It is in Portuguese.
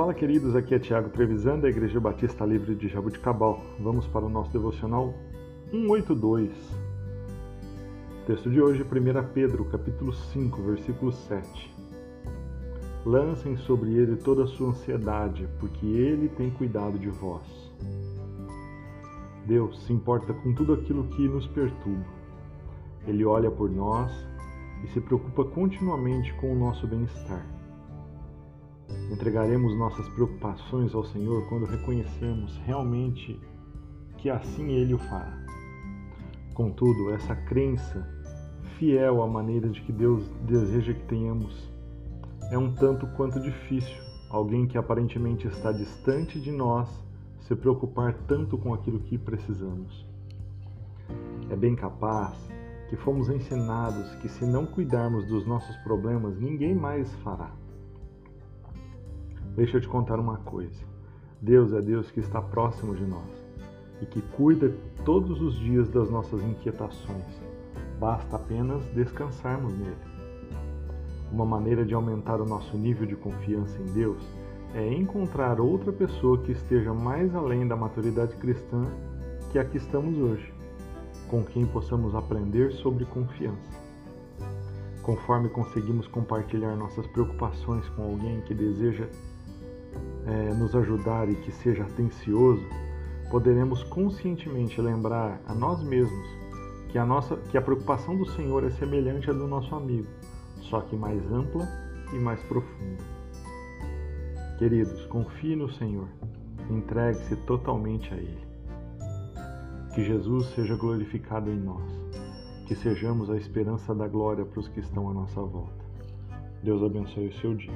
Fala, queridos, aqui é Tiago Trevisan, da Igreja Batista Livre de Jabuticabal. Vamos para o nosso devocional 182. Texto de hoje, 1 Pedro, capítulo 5, versículo 7. Lancem sobre ele toda a sua ansiedade, porque ele tem cuidado de vós. Deus se importa com tudo aquilo que nos perturba. Ele olha por nós e se preocupa continuamente com o nosso bem-estar. Entregaremos nossas preocupações ao Senhor quando reconhecemos realmente que assim Ele o fará. Contudo, essa crença fiel à maneira de que Deus deseja que tenhamos é um tanto quanto difícil. Alguém que aparentemente está distante de nós se preocupar tanto com aquilo que precisamos. É bem capaz que fomos ensinados que se não cuidarmos dos nossos problemas, ninguém mais fará. Deixa eu te contar uma coisa. Deus é Deus que está próximo de nós e que cuida todos os dias das nossas inquietações. Basta apenas descansarmos nele. Uma maneira de aumentar o nosso nível de confiança em Deus é encontrar outra pessoa que esteja mais além da maturidade cristã que a que estamos hoje, com quem possamos aprender sobre confiança. Conforme conseguimos compartilhar nossas preocupações com alguém que deseja é, nos ajudar e que seja atencioso, poderemos conscientemente lembrar a nós mesmos que a, nossa, que a preocupação do Senhor é semelhante à do nosso amigo, só que mais ampla e mais profunda. Queridos, confie no Senhor, entregue-se totalmente a Ele. Que Jesus seja glorificado em nós, que sejamos a esperança da glória para os que estão à nossa volta. Deus abençoe o seu dia.